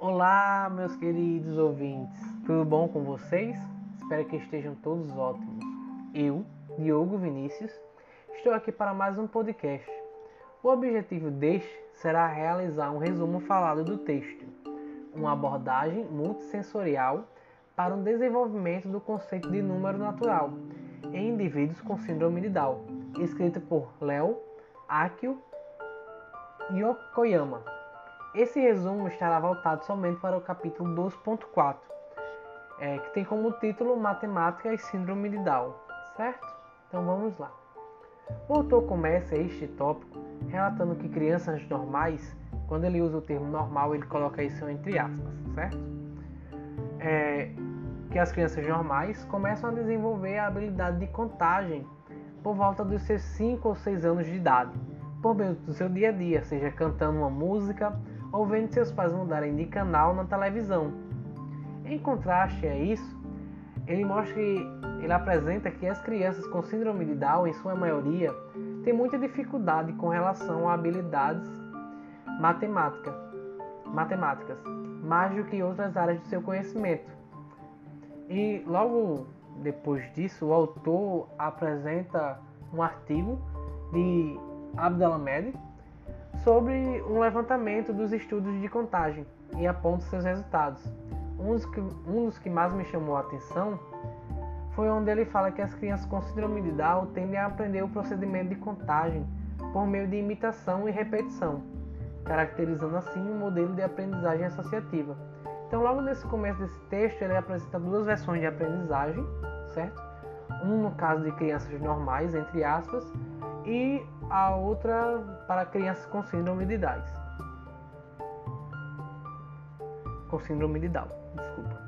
Olá, meus queridos ouvintes, tudo bom com vocês? Espero que estejam todos ótimos. Eu, Diogo Vinícius, estou aqui para mais um podcast. O objetivo deste será realizar um resumo falado do texto, uma abordagem multissensorial para o desenvolvimento do conceito de número natural em indivíduos com síndrome de Down, escrito por Léo Akio Yokoyama. Esse resumo estará voltado somente para o capítulo 2.4, é, que tem como título Matemática e Síndrome de Down, certo? Então vamos lá. O autor começa este tópico relatando que crianças normais, quando ele usa o termo normal, ele coloca isso entre aspas, certo? É, que as crianças normais começam a desenvolver a habilidade de contagem por volta dos seus 5 ou 6 anos de idade, por meio do seu dia a dia, seja cantando uma música ou vendo seus pais mudarem de canal na televisão. Em contraste a isso, ele mostra que ele apresenta que as crianças com síndrome de Down, em sua maioria, têm muita dificuldade com relação a habilidades matemática, matemáticas, mais do que outras áreas do seu conhecimento. E logo depois disso, o autor apresenta um artigo de Abdelhamed sobre um levantamento dos estudos de contagem e aponta seus resultados. Um dos, que, um dos que mais me chamou a atenção foi onde ele fala que as crianças com síndrome de Down tendem a aprender o procedimento de contagem por meio de imitação e repetição, caracterizando assim um modelo de aprendizagem associativa. Então, logo nesse começo desse texto, ele apresenta duas versões de aprendizagem, certo? Um no caso de crianças normais, entre aspas, e a outra para crianças com síndrome de Down. Com síndrome de Down, desculpa.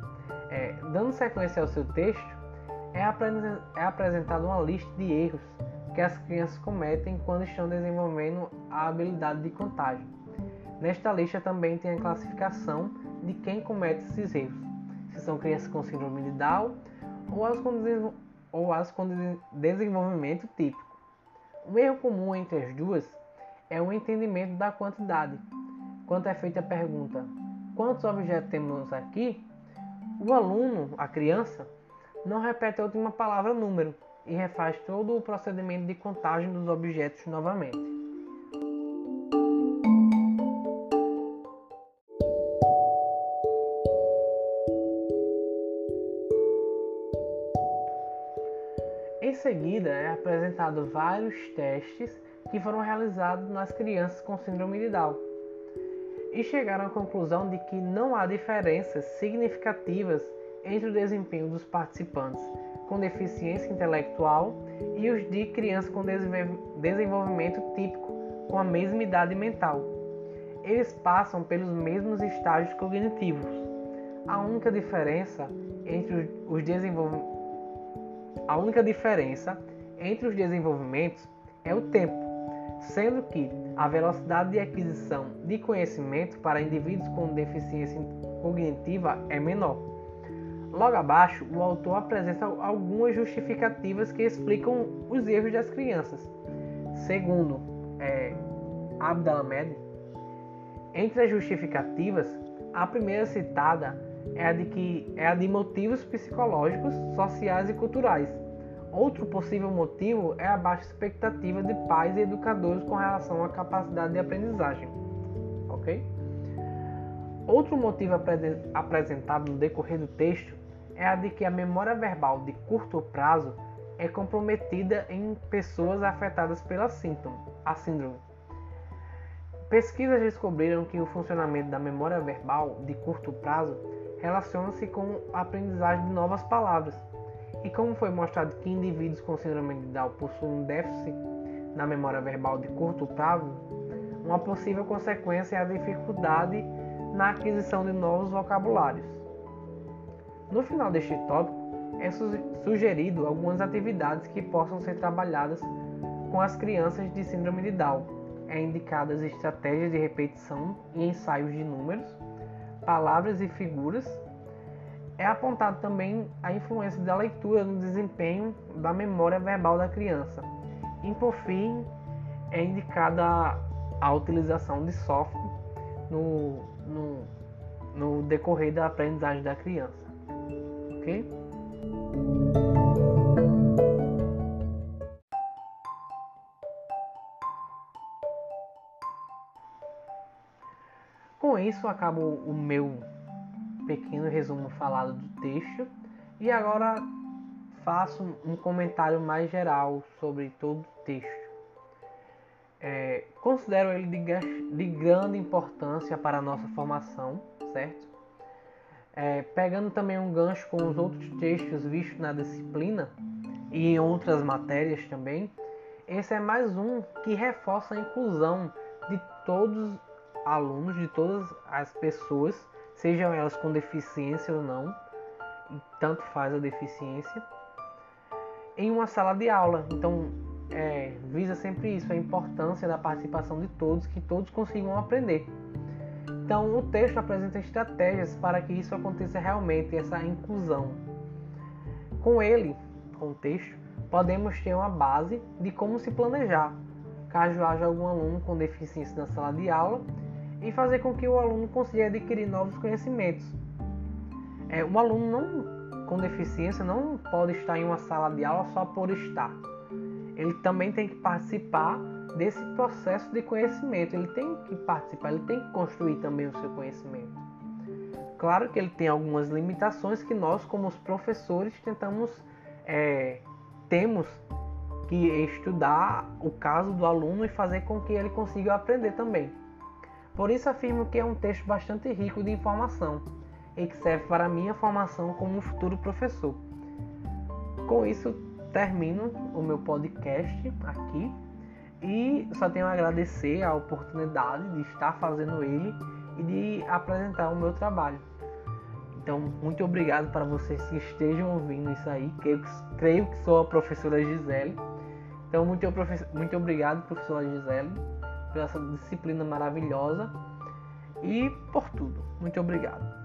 É, dando sequência ao seu texto, é, é apresentada uma lista de erros que as crianças cometem quando estão desenvolvendo a habilidade de contagem. Nesta lista também tem a classificação de quem comete esses erros, se são crianças com síndrome de Down ou as com, ou as com desenvolvimento típico. Um erro comum entre as duas é o entendimento da quantidade. Quando é feita a pergunta: quantos objetos temos aqui? O aluno, a criança, não repete a última palavra número e refaz todo o procedimento de contagem dos objetos novamente. Seguida, é apresentado vários testes que foram realizados nas crianças com síndrome de Down e chegaram à conclusão de que não há diferenças significativas entre o desempenho dos participantes com deficiência intelectual e os de crianças com desenvolvimento típico com a mesma idade mental. Eles passam pelos mesmos estágios cognitivos. A única diferença entre os desenvolvimentos a única diferença entre os desenvolvimentos é o tempo, sendo que a velocidade de aquisição de conhecimento para indivíduos com deficiência cognitiva é menor. Logo abaixo, o autor apresenta algumas justificativas que explicam os erros das crianças. Segundo é, Abdelhamed, entre as justificativas, a primeira citada é a de que é a de motivos psicológicos, sociais e culturais. Outro possível motivo é a baixa expectativa de pais e educadores com relação à capacidade de aprendizagem. OK? Outro motivo apresentado no decorrer do texto é a de que a memória verbal de curto prazo é comprometida em pessoas afetadas pela síntoma, a síndrome. Pesquisas descobriram que o funcionamento da memória verbal de curto prazo relaciona-se com a aprendizagem de novas palavras. E como foi mostrado que indivíduos com síndrome de Down possuem um déficit na memória verbal de curto prazo, uma possível consequência é a dificuldade na aquisição de novos vocabulários. No final deste tópico, é sugerido algumas atividades que possam ser trabalhadas com as crianças de síndrome de Down. É indicadas estratégias de repetição e ensaios de números, palavras e figuras, é apontado também a influência da leitura no desempenho da memória verbal da criança. E por fim, é indicada a utilização de software no, no, no decorrer da aprendizagem da criança. Ok? Isso, acabo o meu pequeno resumo falado do texto e agora faço um comentário mais geral sobre todo o texto. É, considero ele de, de, grande importância para a nossa formação, certo? É, pegando também um gancho com os outros textos vistos na disciplina e em outras matérias também, esse é mais um que reforça a inclusão de todos alunos, de todas as pessoas, sejam elas com deficiência ou não, tanto faz a deficiência, em uma sala de aula. Então, é, visa sempre isso, a importância da participação de todos, que todos consigam aprender. Então, o texto apresenta estratégias para que isso aconteça realmente, essa inclusão. Com ele, com o texto, podemos ter uma base de como se planejar, caso haja algum aluno com deficiência na sala de aula e fazer com que o aluno consiga adquirir novos conhecimentos. É, o aluno não, com deficiência não pode estar em uma sala de aula só por estar. Ele também tem que participar desse processo de conhecimento. Ele tem que participar, ele tem que construir também o seu conhecimento. Claro que ele tem algumas limitações que nós, como os professores, tentamos é, temos que estudar o caso do aluno e fazer com que ele consiga aprender também. Por isso afirmo que é um texto bastante rico de informação e que serve para minha formação como um futuro professor. Com isso, termino o meu podcast aqui e só tenho a agradecer a oportunidade de estar fazendo ele e de apresentar o meu trabalho. Então, muito obrigado para vocês que estejam ouvindo isso aí. Que, creio que sou a professora Gisele. Então, muito, muito obrigado, professora Gisele por essa disciplina maravilhosa e por tudo. Muito obrigado.